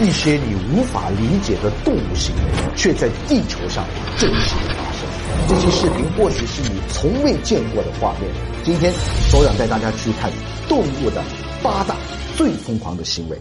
一些你无法理解的动物行为，却在地球上真实的发生。这些视频或许是你从未见过的画面。今天，所长带大家去看动物的八大最疯狂的行为。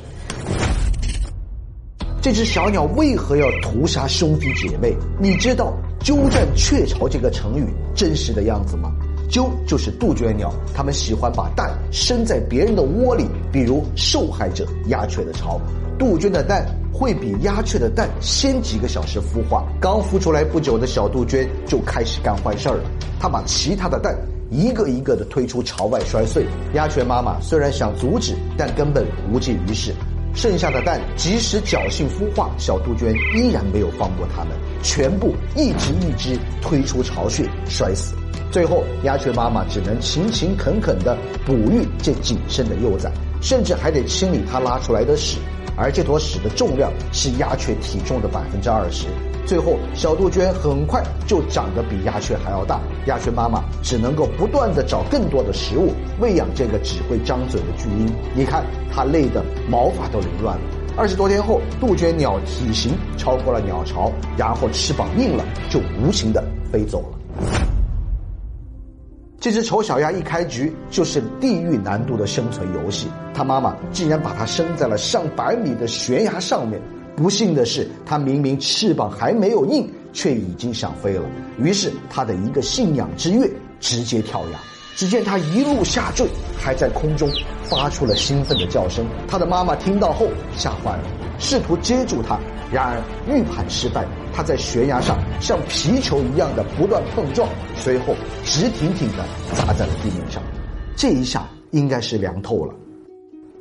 这只小鸟为何要屠杀兄弟姐妹？你知道“鸠占鹊巢”这个成语真实的样子吗？鸠就是杜鹃鸟，它们喜欢把蛋生在别人的窝里，比如受害者鸦雀的巢。杜鹃的蛋会比鸦雀的蛋先几个小时孵化，刚孵出来不久的小杜鹃就开始干坏事儿了。它把其他的蛋一个一个的推出巢外摔碎。鸦雀妈妈虽然想阻止，但根本无济于事。剩下的蛋即使侥幸孵化，小杜鹃依然没有放过它们，全部一只一只推出巢穴摔死。最后，鸦雀妈妈只能勤勤恳恳地哺育这仅剩的幼崽，甚至还得清理它拉出来的屎。而这坨屎的重量是鸦雀体重的百分之二十。最后，小杜鹃很快就长得比鸦雀还要大，鸦雀妈妈只能够不断的找更多的食物喂养这个只会张嘴的巨婴。你看，它累得毛发都凌乱了。二十多天后，杜鹃鸟体型超过了鸟巢，然后翅膀硬了，就无情的飞走了。这只丑小鸭一开局就是地狱难度的生存游戏，它妈妈竟然把它生在了上百米的悬崖上面。不幸的是，它明明翅膀还没有硬，却已经想飞了。于是，它的一个信仰之跃直接跳崖。只见它一路下坠，还在空中发出了兴奋的叫声。它的妈妈听到后吓坏了，试图接住它，然而预判失败。它在悬崖上像皮球一样的不断碰撞，随后直挺挺的砸在了地面上。这一下应该是凉透了。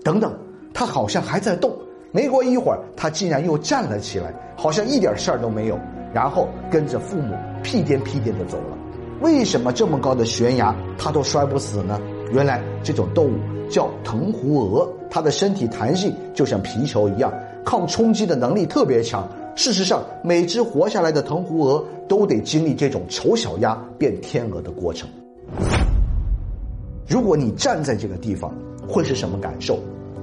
等等，它好像还在动。没过一会儿，它竟然又站了起来，好像一点事儿都没有，然后跟着父母屁颠屁颠的走了。为什么这么高的悬崖它都摔不死呢？原来这种动物叫藤壶鹅，它的身体弹性就像皮球一样，抗冲击的能力特别强。事实上，每只活下来的藤壶鹅都得经历这种丑小鸭变天鹅的过程。如果你站在这个地方，会是什么感受？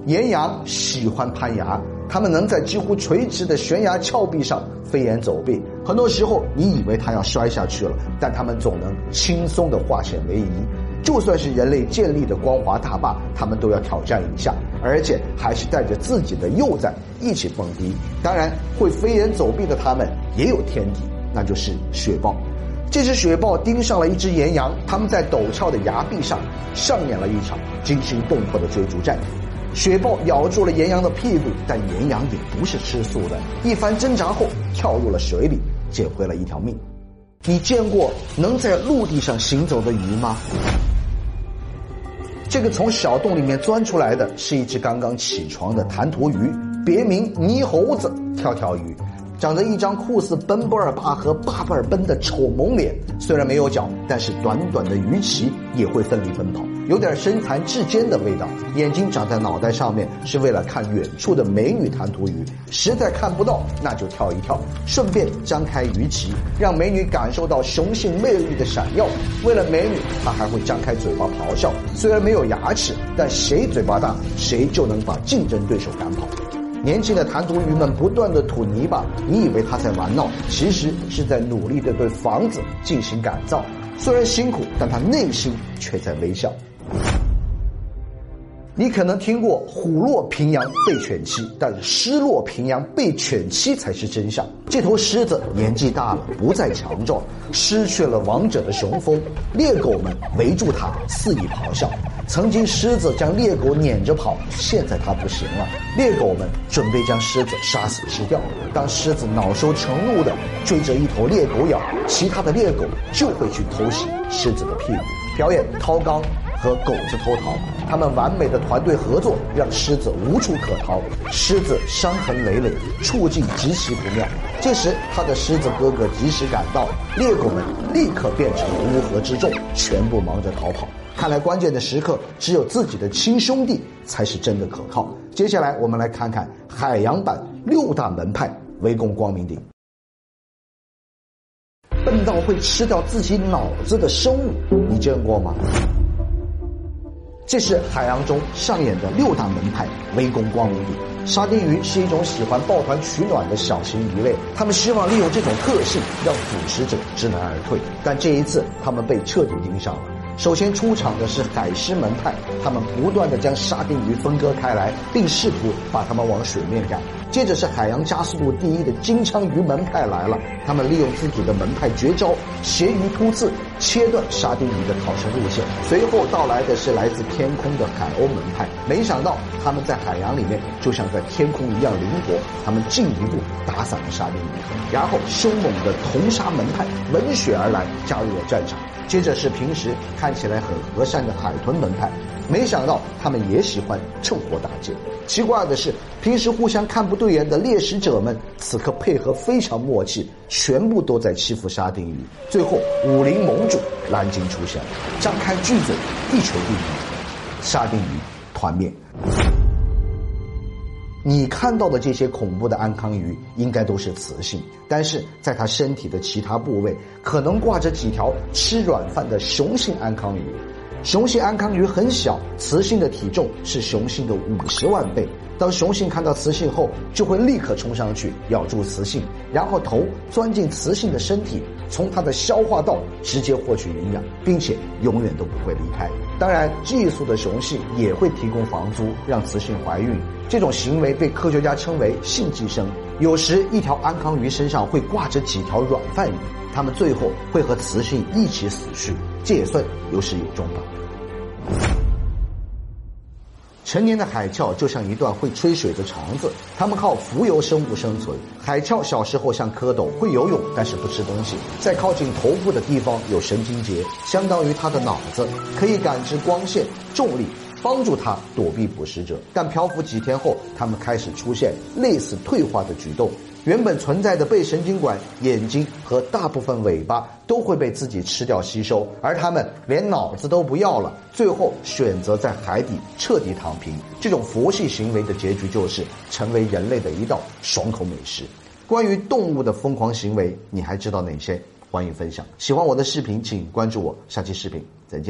岩羊喜欢攀崖，它们能在几乎垂直的悬崖峭壁上飞檐走壁。很多时候，你以为它要摔下去了，但它们总能轻松地化险为夷。就算是人类建立的光滑大坝，它们都要挑战一下，而且还是带着自己的幼崽一起蹦迪。当然，会飞檐走壁的它们也有天敌，那就是雪豹。这只雪豹盯上了一只岩羊，他们在陡峭的崖壁上上演了一场惊心动魄的追逐战。雪豹咬住了岩羊的屁股，但岩羊也不是吃素的，一番挣扎后跳入了水里，捡回了一条命。你见过能在陆地上行走的鱼吗？这个从小洞里面钻出来的是一只刚刚起床的弹涂鱼，别名泥猴子、跳跳鱼。长着一张酷似奔波尔巴和巴布尔奔的丑萌脸，虽然没有脚，但是短短的鱼鳍也会奋力奔跑，有点身残志坚的味道。眼睛长在脑袋上面，是为了看远处的美女弹涂鱼。实在看不到，那就跳一跳，顺便张开鱼鳍，让美女感受到雄性魅力的闪耀。为了美女，他还会张开嘴巴咆哮。虽然没有牙齿，但谁嘴巴大，谁就能把竞争对手赶跑。年轻的弹涂鱼们不断的吐泥巴，你以为他在玩闹，其实是在努力的对房子进行改造。虽然辛苦，但他内心却在微笑。你可能听过虎落平阳被犬欺，但狮落平阳被犬欺才是真相。这头狮子年纪大了，不再强壮，失去了王者的雄风，猎狗们围住它肆意咆哮。曾经狮子将猎狗撵着跑，现在它不行了，猎狗们准备将狮子杀死吃掉。当狮子恼羞成怒的追着一头猎狗咬，其他的猎狗就会去偷袭狮子的屁股，表演掏肛。和狗子偷桃，他们完美的团队合作让狮子无处可逃，狮子伤痕累累，处境极其不妙。这时，他的狮子哥哥及时赶到，猎狗们立刻变成乌合之众，全部忙着逃跑。看来关键的时刻，只有自己的亲兄弟才是真的可靠。接下来，我们来看看海洋版六大门派围攻光明顶。笨到会吃掉自己脑子的生物，你见过吗？这是海洋中上演的六大门派围攻光明顶。沙丁鱼是一种喜欢抱团取暖的小型鱼类，他们希望利用这种特性让捕食者知难而退。但这一次，他们被彻底盯上了。首先出场的是海狮门派，他们不断的将沙丁鱼分割开来，并试图把它们往水面赶。接着是海洋加速度第一的金枪鱼门派来了，他们利用自己的门派绝招斜鱼突刺，切断沙丁鱼的逃生路线。随后到来的是来自天空的海鸥门派，没想到他们在海洋里面就像在天空一样灵活，他们进一步打散了沙丁鱼。然后凶猛的铜沙门派闻血而来，加入了战场。接着是平时看起来很和善的海豚门派，没想到他们也喜欢趁火打劫。奇怪的是，平时互相看不对眼的猎食者们，此刻配合非常默契，全部都在欺负沙丁鱼。最后，武林盟主蓝鲸出现了，张开巨嘴，一锤定音，沙丁鱼团灭。你看到的这些恐怖的安康鱼，应该都是雌性，但是在它身体的其他部位，可能挂着几条吃软饭的雄性安康鱼。雄性安康鱼很小，雌性的体重是雄性的五十万倍。当雄性看到雌性后，就会立刻冲上去咬住雌性，然后头钻进雌性的身体，从它的消化道直接获取营养，并且永远都不会离开。当然，寄宿的雄性也会提供房租让雌性怀孕，这种行为被科学家称为性寄生。有时，一条安康鱼身上会挂着几条软饭鱼，它们最后会和雌性一起死去，这也算有始有终吧。成年的海鞘就像一段会吹水的肠子，它们靠浮游生物生存。海鞘小时候像蝌蚪，会游泳，但是不吃东西。在靠近头部的地方有神经节，相当于它的脑子，可以感知光线、重力，帮助它躲避捕食者。但漂浮几天后，它们开始出现类似退化的举动。原本存在的背神经管、眼睛和大部分尾巴都会被自己吃掉吸收，而它们连脑子都不要了，最后选择在海底彻底躺平。这种佛系行为的结局就是成为人类的一道爽口美食。关于动物的疯狂行为，你还知道哪些？欢迎分享。喜欢我的视频，请关注我。下期视频再见。